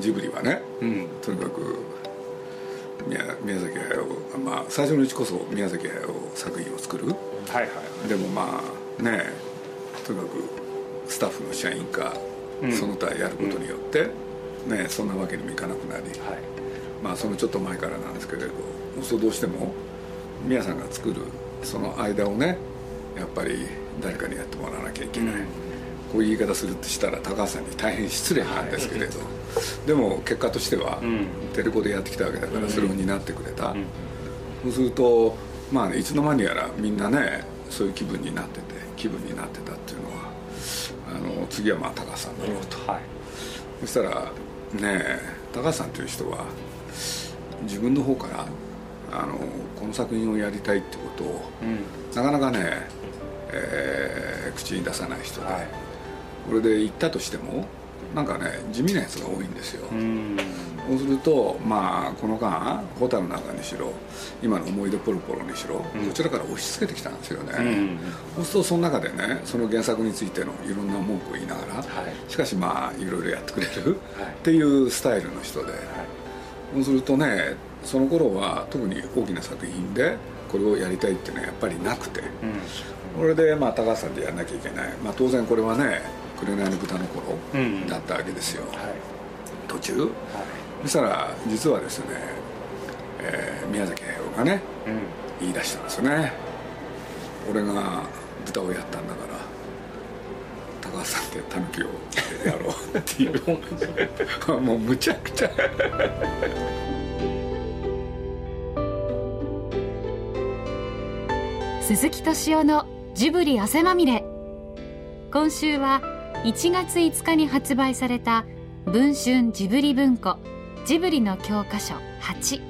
ジブリはね、うん、とにかく宮宮崎駿まあ最初のうちこそ宮崎駿作品を作る、はいはい、でもまあねとにかくスタッフの社員か、うん、その他やることによって、うん、ね、そんなわけにもいかなくなり、はい、まあそのちょっと前からなんですけれどそうどうしても宮さんが作るその間をねやっぱり誰かにやってもらわなきゃいけない、こういう言い方するとしたら高橋さんに大変失礼なんですけれど、はい、でも結果としては、テレコでやってきたわけだからそれを担ってくれた、そうするとまあ、ね、いつの間にやらみんなねそういう気分になってて気分になってたっていうのはあの次はまあ高橋さんだろうと、はい、そしたらね高橋さんという人は自分の方からあのこの作品をやりたいってことを、うん、なかなかね、えー、口に出さない人で、はい、これで言ったとしてもなんかね地味なやつが多いんですよ、そうするとまあこの間「蛍の中」にしろ今の「思い出ポロポロ」にしろ、こちらから押し付けてきたんですよね、そうするとその中でねその原作についてのいろんな文句を言いながら、はい、しかしまあいろいろやってくれる、っていうスタイルの人で、そうするとねその頃は特に大きな作品でこれをやりたいっていうのはやっぱりなくて、これでまあ高橋さんでやらなきゃいけない、まあ、当然これはね「紅の豚の頃」だったわけですよ、途中、はい、そしたら実はですね、えー、宮崎駿がね、言い出したんですよね。俺が豚をやったんだから高橋さんってタヌキをやろうっていう。もうむちゃくちゃ。鈴木敏夫のジブリ汗まみれ。今週は1月5日に発売された文春ジブリ文庫ジブリの教科書8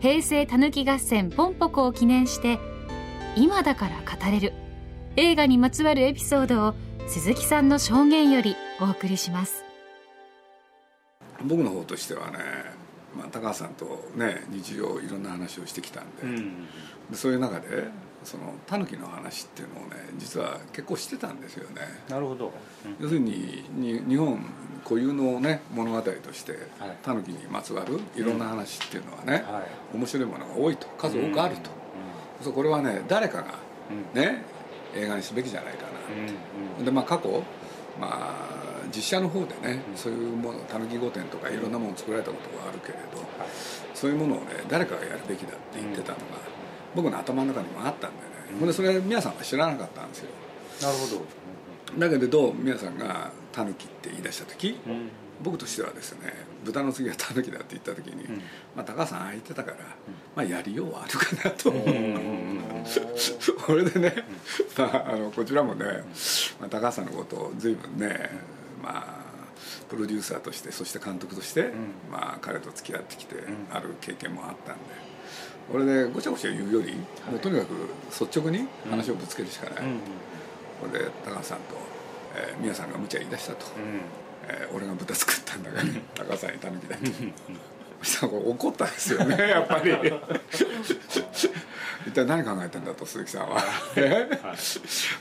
平成たぬき合戦ポンポコを記念して今だから語れる。映画にまつわるエピソードを鈴木さんの証言よりお送りします。僕の方としてはね、まあ、高橋さんとね日常いろんな話をしてきたんでうん、でそういう中でそのタヌキの話っていうのをね実は結構してたんですよね。なるほど、うん、要するにに日本固有のね物語としてタヌキにまつわるいろんな話っていうのはね、はい、面白いものが多いと数多くあると、うん、これはね誰かがね、映画にすべきじゃないかな、でまあ過去まあ実写の方でね、そういうものたぬき御殿とかいろんなものを作られたことがあるけれど、そういうものをね誰かがやるべきだって言ってたのが、僕の頭の中にもあったんでね、ほんでそれ皆さんは知らなかったんですよ。なるほど。だけれど皆さんが「タヌキ」って言い出した時、うん、僕としてはですね豚の次はタヌキだって言った時に、うん、まあ、高橋さんああ言ってたから、まあ、やりようはあるかなと、それでね、まあ、あのこちらもね、まあ、高橋さんのことを随分ねまあプロデューサーとしてそして監督として、まあ、彼と付き合ってきて、ある経験もあったんで。これでごちゃごちゃ言うより、もうとにかく率直に話をぶつけるしかない、これで高橋さんと、えー、宮さんが無茶言い出したと、えー、俺が豚作ったんだから、高橋さんにたぬきだとそしたら怒ったんですよねやっぱり 一体何考えてんだと鈴木さんは。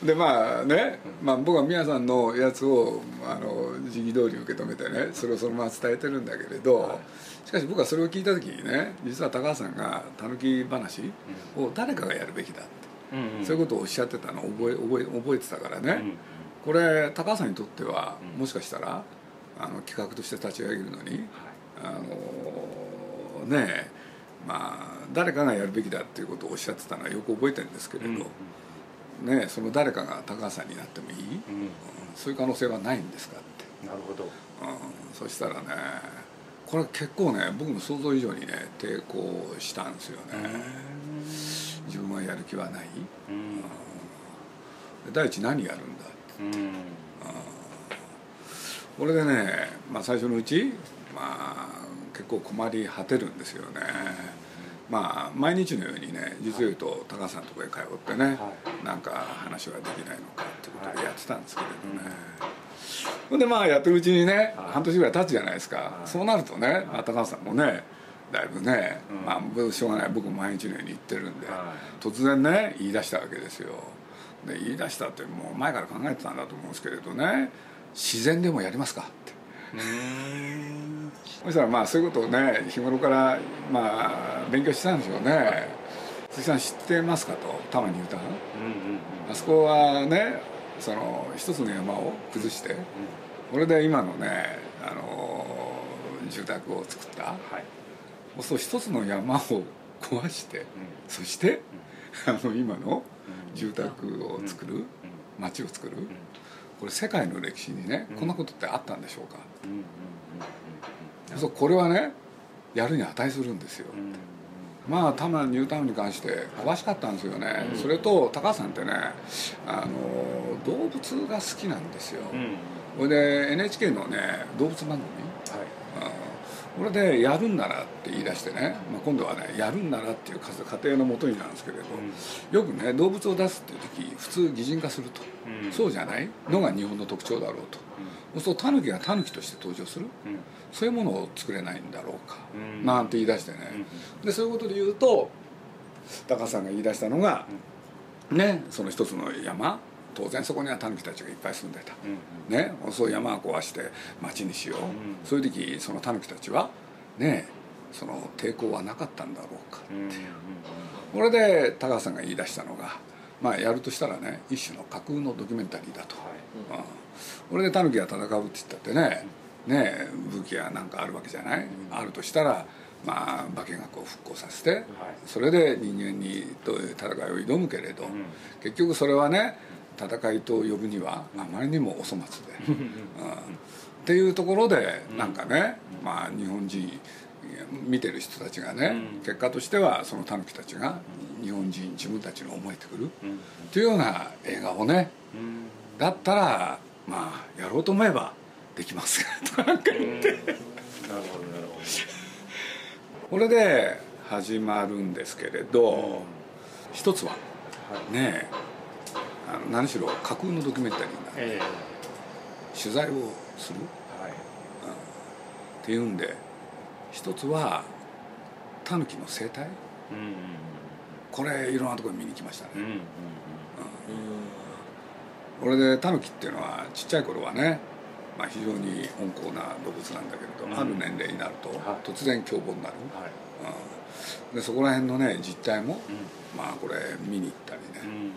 でまあね、まあ、僕は宮さんのやつをあの時期通り受け止めてねそれをそのまま伝えてるんだけれど、しかし僕はそれを聞いた時にね実は高橋さんがたぬき話を誰かがやるべきだって、そういうことをおっしゃってたのを覚え覚え覚えてたからね、うん、これ高橋さんにとってはもしかしたらあの企画として立ち上げるのに、あのねえまあ誰かがやるべきだっていうことをおっしゃってたのはよく覚えてるんですけれど、うん、ねその誰かが高橋さんになってもいい、うん、そういう可能性はないんですかって。なるほど、うん、そしたらねこれ結構ね僕の想像以上にね抵抗したんですよね。自分はやる気はない、うん、第一何やるんだって、うん、これでね、まあ、最初のうちまあ結構困り果てるんですよね、まあ毎日のようにね実を言うと高橋さんのとこへ通ってね、はい、なんか話はできないのかってことでやってたんですけれどね、ほんでまあやってるうちにね半年ぐらい経つじゃないですか。そうなるとね高橋さんもねだいぶね、まあしょうがない。僕も毎日のように言ってるんで突然ね言い出したわけですよ。で言い出したってもう前から考えてたんだと思うんですけれどね自然でもやりますかってそしたらまあそういうことをね日頃からまあ勉強してたんでしょうね。鈴木さん知ってますかと多摩ニュータウン、あそこはねその一つの山を崩して、これで今のねあの住宅を作った、はい、そう一つの山を 壊して、そして、あの今の住宅を作る、町を作る、これ世界の歴史にね、こんなことってあったんでしょうか、そうこれはねやるに値するんですよ、まあ多摩ニュータウンに関して詳しかったんですよね、それと高橋さんってねあの動物が好きなんですよ、これで NHK のね動物番組、はい、これでやるんならって言い出してね、まあ、今度はねやるんならっていう過程のもとになんですけれど、うん、よくね動物を出すっていう時普通擬人化すると、うん、そうじゃない？のが日本の特徴だろうと、うん、そうタヌキがタヌキとして登場する、そういうものを作れないんだろうか、なんて言い出してね、でそういうことで言うと高さんが言い出したのが、ねその一つの山当然そこにはタヌキたちがいっぱい住んでた、うんうん、ねそう山を壊して町にしよう、うん、そういう時そのタヌキたちはねその抵抗はなかったんだろうかって。いう、これで高橋さんが言い出したのがまあやるとしたらね一種の架空のドキュメンタリーだと、はい。うん、これでタヌキが戦うって言ったってねね武器やなんかあるわけじゃない、あるとしたらまあ、化学を復興させて、はい、それで人間にと戦いを挑むけれど、うん、結局それはね戦いと呼ぶにはあまりにもお粗末で、うん、っていうところでなんかね、まあ、日本人見てる人たちがね、結果としてはそのタヌキたちが日本人自分たちの思えてくる。っていうような映画をね、だったらまあやろうと思えばできますとかなんか言って、なるほどなるほど。これで始まるんですけれど、一つはねえあの何しろ架空のドキュメンタリーなんで、えー、取材をする、はい。うん、っていうんで一つはタヌキの生態、うんうん、これいろんなところに見に来ましたね、うんうんうん。これでタヌキっていうのはちっちゃい頃はね、まあ、非常に温厚な動物なんだけれど、うん、ある年齢になると突然凶暴になる、はい。うん、でそこら辺のね実態も、うん、まあこれ見に行ったりね、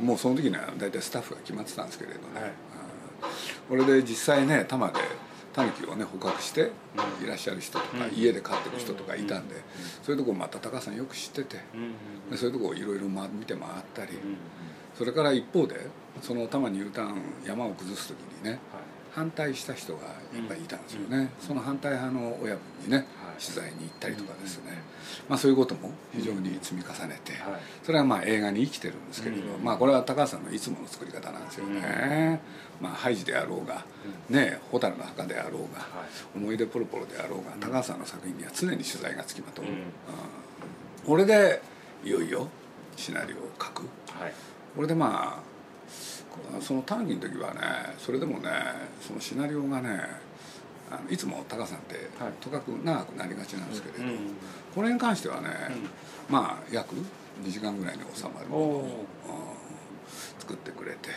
もうその時には大体スタッフが決まってたんですけれどね、はい、これで実際ね多摩でタヌキをね捕獲していらっしゃる人とか、うん、家で飼ってる人とかいたんで、うん、そういうとこまた高橋さんよく知ってて、うん、そういうとこをいろいろ見て回ったり、それから一方でその多摩に U ターン山を崩す時にね、はい、反対した人がいっぱいいたんですよね、その反対派の親分にね、取材に行ったりとかですね、まあ、そういうことも非常に積み重ねて、それはまあ映画に生きてるんですけれど、まあ、これは高橋さんのいつもの作り方なんですよね。まあ、ハイジであろうが、ね、蛍の墓であろうが、思い出ポロポロであろうが高橋さんの作品には常に取材がつきまとう、うん、これでいよいよシナリオを書く、はい、これでまあその短期の時はねそれでもねそのシナリオがねあのいつも高さんってとかく長くなりがちなんですけれど、うんこれに関してはね、うん、まあ約2時間ぐらいに収まるものを作ってくれて、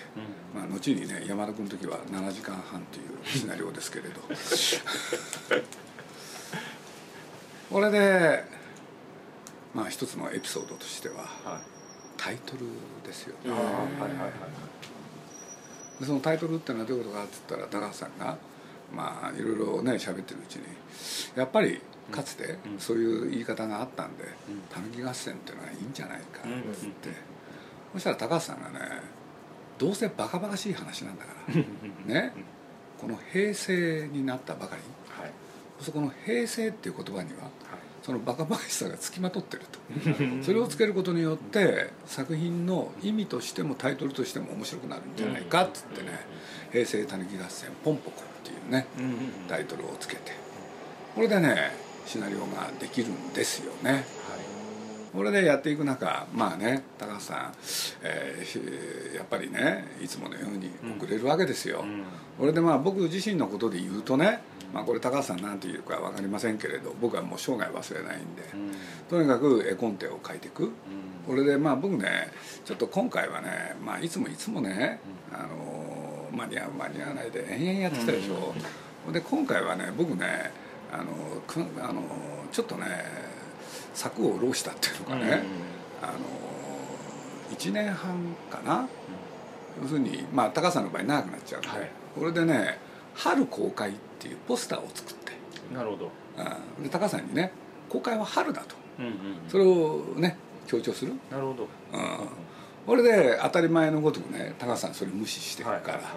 まあ、後にね山田君の時は7時間半というシナリオですけれど。これでまあ一つのエピソードとしては、はい、タイトルですよね。はいはいはいでそのタイトルってのはどういうことかって言ったら高橋さんがまあいろいろね喋ってるうちにやっぱりかつてそういう言い方があったんで「たぬき合戦っていうのはいいんじゃないか」っつってそしたら高橋さんがねどうせバカバカしい話なんだからねこの平成になったばかり、はい、そこの平成っていう言葉には、そのバカバカしさがつきまとってると。それをつけることによって作品の意味としてもタイトルとしても面白くなるんじゃないかっつってね「平成たぬき合戦ポンポコ」っていうねタイトルをつけて。これでねシナリオができるんですよね。はい、これでやっていく中まあね高橋さん、えー、やっぱりねいつものように遅れるわけですよ。うん、これでまあ僕自身のことで言うとね、まあ、これ高橋さん何て言うか分かりませんけれど僕はもう生涯忘れないんで、うん、とにかく絵コンテを書いていく、うん、これでまあ僕ねちょっと今回はね、まあ、いつもいつもね、あの間に合う間に合わないで延々やってきたでしょ。で今回はね僕ねあのあのちょっとね策を浪したっていうのかね、うん、あの1年半かな、うん、要するにまあ高さんの場合長くなっちゃうんで、はい、これでね春公開っていうポスターを作って。なるほど、うん、で高さんにね公開は春だと、うんうん、それをね強調する？なるほど、うん、これで当たり前のごとくね高さんそれ無視してるから、はいはいは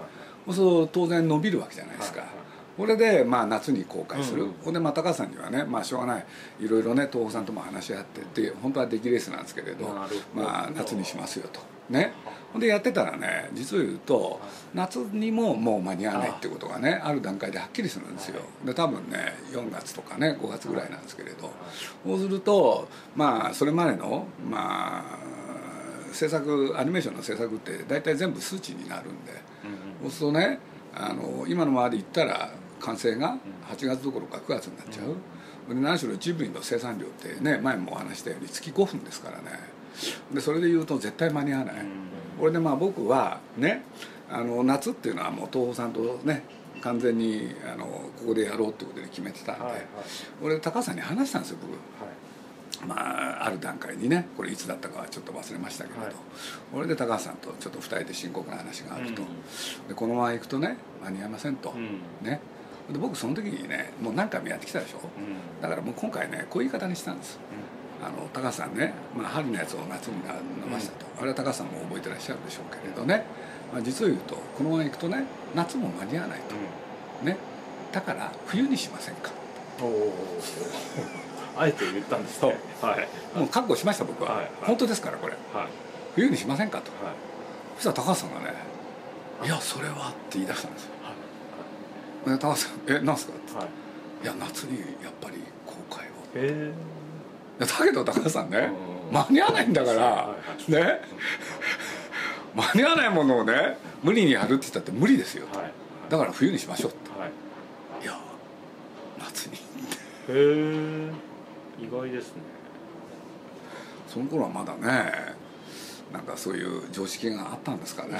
い、そう当然伸びるわけじゃないですか、はいはいこれでまあ夏に公開する、うん、ほんでまあ高橋さんにはねまあしょうがない。いろいろね東宝さんとも話し合ってで本当は出来レースなんですけれどまあ夏にしますよと。ね。ほんでやってたらね実を言うと夏にももう間に合わないってことがねある段階ではっきりするんですよ。で多分ね4月とかね5月ぐらいなんですけれど。そうするとまあそれまでのまあ制作アニメーションの制作って大体全部数値になるんで、そうするとねあの今のままで言ったら完成が8月どころか9月になっちゃう、うん、何しろジブリの生産量ってね前もお話したように月5分ですからね。でそれでいうと絶対間に合わない、うん、これでまあ僕はねあの夏っていうのはもう東宝さんとね完全にあのここでやろうってことで決めてたんで、はいはい、俺高橋さんに話したんですよ僕、はい。まあ、ある段階にねこれいつだったかはちょっと忘れましたけれど、はい、これで高橋さんとちょっと2人で深刻な話があると、うん、でこのまま行くとね間に合いませんと、うん、ねで僕その時にねもう何回もやってきたでしょ、うん、だからもう今回ねこういう言い方にしたんです、うん、あの高橋さんね、まあ、春のやつを夏に伸ばしたと、あれは高橋さんも覚えてらっしゃるでしょうけれどね、まあ、実を言うとこのままいくとね夏も間に合わないと、ね。だから冬にしませんか。おお あえて言ったんですね、はい、もう覚悟しました僕は、はい。はい、本当ですからこれ、はい、冬にしませんかと、はい、そしたら高橋さんがね「いやそれは」って言い出したんですよ。で高橋さん「えなんすか?」って、はい、いや夏にやっぱり公開を」へえだけど高橋さんね間に合わないんだから、ね。間に合わないものをね無理にやるって言ったって無理ですよ、はい、だから冬にしましょうって、はい、いや夏に。へえ意外ですね。その頃はまだねなんかそういう常識があったんですかね。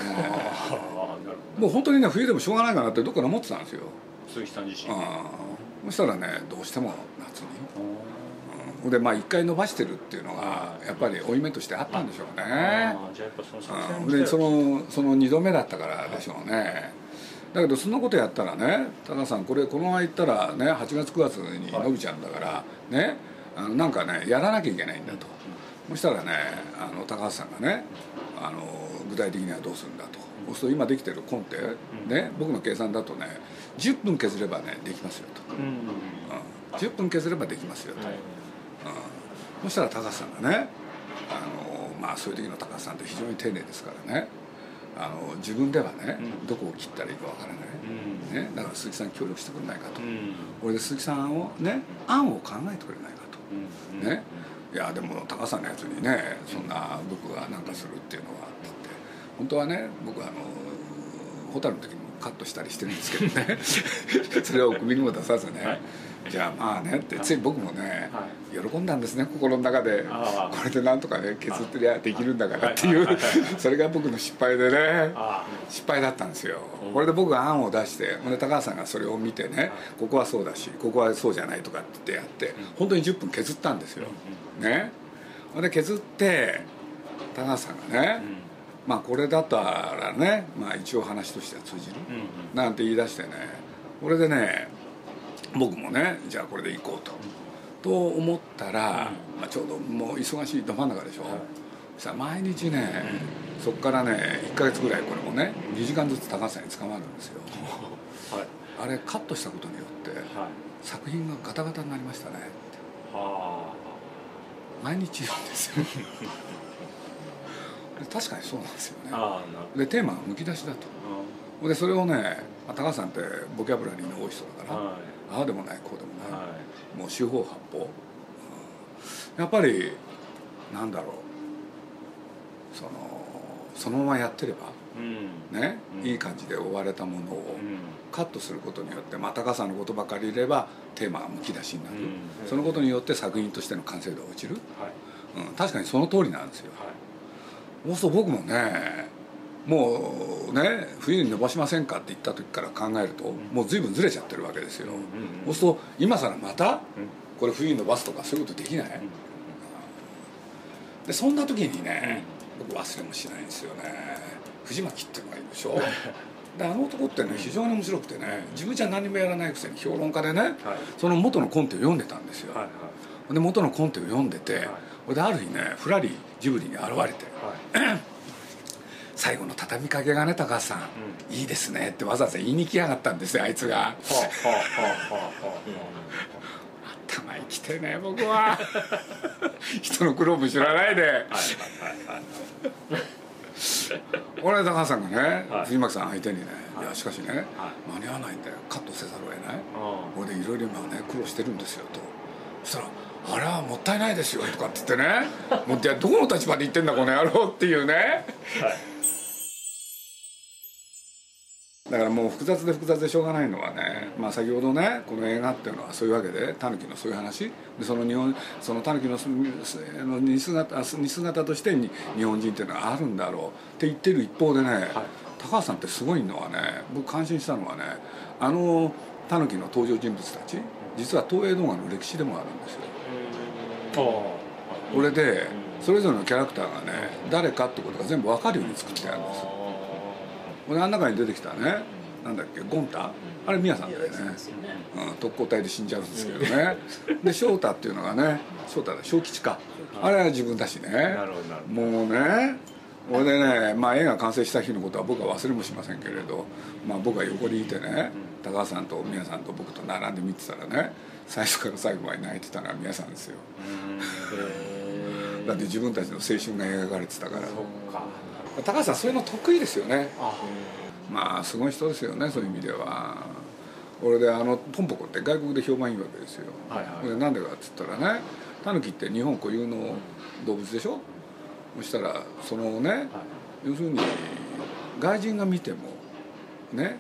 もう本当にね冬でもしょうがないかなってどっかで思ってたんですよ。鈴木さん自身そしたらねどうしても夏に。うん、でまあ一回伸ばしてるっていうのがやっぱり負い目としてあったんでしょうね。じゃあやっぱその作戦でそのその2度目だったからでしょうね。だけどそんなことやったらね高橋さんこれこのままいったらね8月9月に伸びちゃうんだから、ねあのなんかねやらなきゃいけないんだと、そしたらねあの高橋さんがねあの具体的にはどうするんだと、そうすると今できてるコンテ、ね、僕の計算だとね10分削ればねできますよと、うん。うん、10分削ればできますよと、はい、うん、そしたら高橋さんがねあのまあそういう時の高橋さんって非常に丁寧ですからね。あの自分ではね、うん、どこを切ったらいいかわからない、うん、ね、だから鈴木さん協力してくれないかと、うん、これで鈴木さんをね案を考えてくれないかと、ねいやでも高さのやつにねそんな僕が何かするっていうのはって言って本当はね僕あの蛍の時にもカットしたりしてるんですけどね。それを首にも出さずね、はい、じゃあまあねってつい僕もね、はい、喜んだんですね心の中で。これでなんとかね削ってりゃできるんだからっていうそれが僕の失敗でね失敗だったんですよ。これで僕が案を出してほんで高橋さんがそれを見てねここはそうだしここはそうじゃないとかってやって本当に10分削ったんですよね。ほんで削って高橋さんがね、まあこれだったらね、まあ、一応話としては通じる、なんて言い出してねこれでね僕もねじゃあこれで行こうと、と思ったら、まあ、ちょうどもう忙しいど真ん中でしょ、はい、そしたら毎日ね、そこからね1か月ぐらいこれもね2時間ずつ高橋さんに捕まるんですよ、はい、あれカットしたことによって、はい、作品がガタガタになりましたねって毎日んです。よ 確かにそうなんですよね。でテーマがむき出しだと。でそれをね高橋さんってボキャブラリーの多い人だから、はい。ああでもないこうでもない、はい、もう四方八方、うん、やっぱりなんだろう。そのそのままやってれば、うん、ね、うん、いい感じで終われたものをカットすることによって、まあ、高さのことばかりいればテーマがむき出しになる、そのことによって作品としての完成度が落ちる、はい、うん、確かにその通りなんですよ、はい、そう僕もねもうね冬に伸ばしませんかって言った時から考えると、もう随分ずれちゃってるわけですよ、そうすると今更またこれ冬に伸ばすとかそういうことできない、でそんな時にね僕忘れもしないんですよね藤巻っていうのがいるでしょ。であの男ってね非常に面白くてね自分じゃ何もやらないくせに評論家でね、はい、その元のコンテを読んでたんですよ、はいはい、で元のコンテを読んでて、はい、である日ねふらりジブリに現れて、はい、最後の畳みかけがね高橋さん、うん、いいですねってわざわざ言いに来やがったんですよあいつが。頭生きてね僕は。人の苦労も知らないで。はいはいはい俺高橋さんがね、はい、藤巻さん相手にね、い、やしかしね、間に合わないんでカットせざるを得ない。これでいろいろ今ね苦労してるんですよと。そしたら「あれはもったいないですよ」とかって言ってね。もうどこの立場で言ってんだこの野郎っていうね、はいだからもう複雑で複雑でしょうがないのはね、まあ、先ほどねこの映画っていうのはそういうわけでタヌキのそういう話。でその日本そのタヌキのの似姿似姿としてに日本人っていうのはあるんだろう。って言ってる一方でね、はい、高橋さんってすごいのはね僕感心したのはねあのタヌキの登場人物たち実は東映動画の歴史でもあるんですよ。これでそれぞれのキャラクターがね誰かってことが全部分かるように作ってあるんです。俺あん中に出てきたね。なんだっけゴンタあれ宮さんだよね、うん、特攻隊で死んじゃうんですけどね。で翔太っていうのがね翔太だ小吉か。あれは自分だしね。もうね俺でね、まあ、映画完成した日のことは僕は忘れもしませんけれど、まあ、僕が横にいてね高橋さんと宮さんと僕と並んで見てたらね最初から最後まで泣いてたのは宮さんですよ。だって自分たちの青春が描かれてたから高橋さんそういうの得意ですよね。まあすごい人ですよねそういう意味では。俺であのポンポコって外国で評判いいわけですよ、はいはい、でなんでかっつったらねタヌキって日本固有の動物でしょ、そしたらそのね、はい、要するに外人が見てもね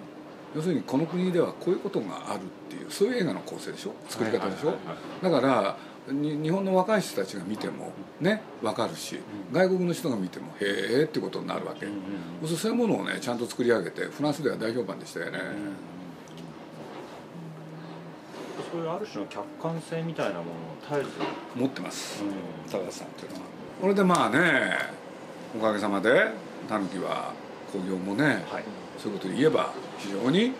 要するにこの国ではこういうことがあるっていうそういう映画の構成でしょ？作り方でしょ、だから日本の若い人たちが見てもね分かるし、外国の人が見てもへえってことになるわけ、うん、そういうものをねちゃんと作り上げてフランスでは大評判でしたよね、そういうある種の客観性みたいなものを絶えず。持ってます、高田さんっていうのは。これでまあねおかげさまでタヌキは興行もね、はい、そういうことで言えば非常に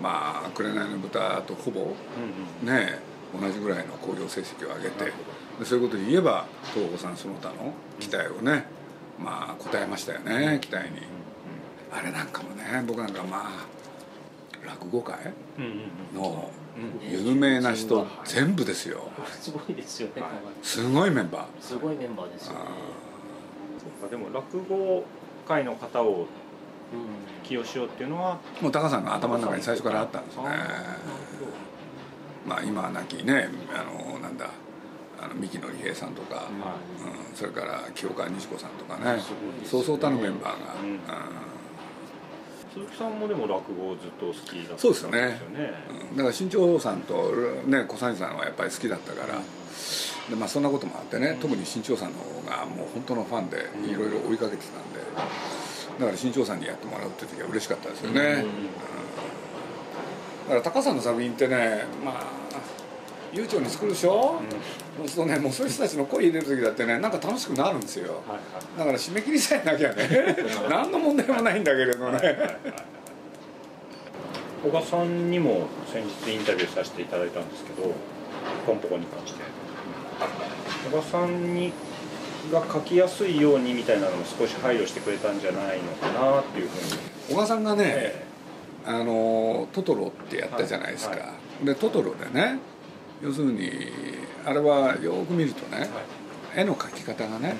まあ「紅の豚」とほぼ、うんうん、ね同じぐらいの興行成績を上げてでそういうことで言えば東宝さんその他の期待をねまあ答えましたよね期待に、うん、あれなんかもね僕なんかまあ落語界の有名な人全部ですよ。すごいですよね、すごいメンバー。すごいメンバーですよね。そうかでも落語界の方を起用しようっていうのはもう高さんが頭の中に最初からあったんですねまあ今は亡きねあのなんだあの三木のり平さんとか、うん、それから清川西子さんとかねそうそうたるメンバーが、うん。鈴木さんもでも落語ずっと好きだったんそうですよね、うん、だから新潮さんとね小三治さんはやっぱり好きだったから、でまあ、そんなこともあってね、特に新潮さんの方がもう本当のファンでいろいろ追いかけてたんでだから新潮さんにやってもらうって時は嬉しかったですよね、うん。だから高さんの作品ってねまあ悠長に作るでしょ、うん、そうするとねもうそういう人たちの声入れる時だってねなんか楽しくなるんですよ、はいはい、だから締め切りさえなきゃね。何の問題もないんだけれどね、はいはいはい、小賀さんにも先日インタビューさせていただいたんですけどポンポコに関して。小賀さんにが書きやすいようにみたいなのも少し配慮してくれたんじゃないのかなっていうふうに。小賀さんがね、えあのトトロってやったじゃないですか、はい。はい、でトトロでね要するにあれはよく見るとね、はい、絵の描き方がね、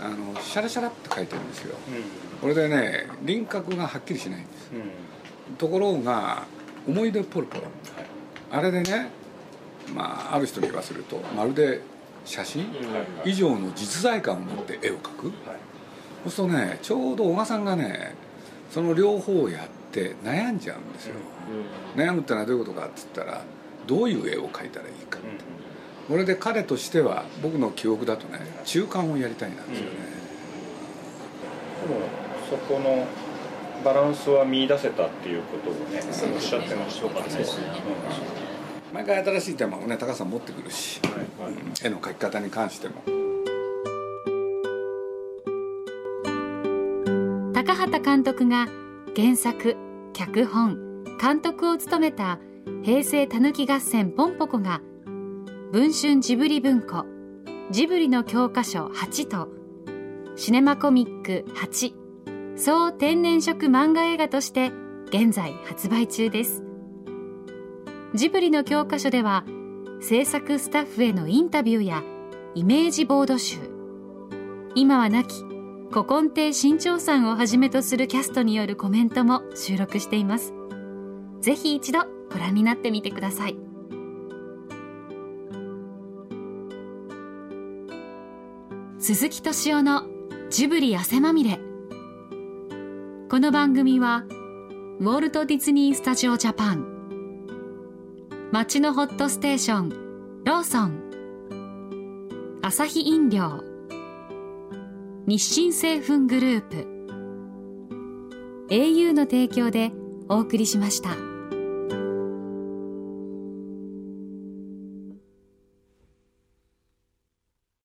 うん、あのシャラシャラって描いてるんですよ、うん、これでね輪郭がはっきりしないんです、うん、ところが思い出ポロポロ、あれでねまあある人に言わせるとまるで写真以上の実在感を持って絵を描く、そうするとねちょうど小賀さんがねその両方をやってって悩んじゃうんですよ、うん、悩むってのはどういうことかっつったらどういう絵を描いたらいいかって、これで彼としては僕の記憶だとね中間をやりたいなんですよね、でもそこのバランスは見出せたっていうことをねおっしゃってましたからね、毎回新しいテーマをね高橋さん持ってくるし、はいはい、絵の描き方に関しても。高畑監督が原作脚本監督を務めた平成たぬき合戦ポンポコが文春ジブリ文庫ジブリの教科書8とシネマコミック8総天然色漫画映画として現在発売中です。ジブリの教科書では制作スタッフへのインタビューやイメージボード集今は亡き古今亭新潮さんをはじめとするキャストによるコメントも収録しています。ぜひ一度ご覧になってみてください。鈴木敏夫のジブリ汗まみれ。この番組はウォルト・ディズニー・スタジオ・ジャパン。街のホットステーションローソン。アサヒ飲料。日清製粉グループ au の提供でお送りしました。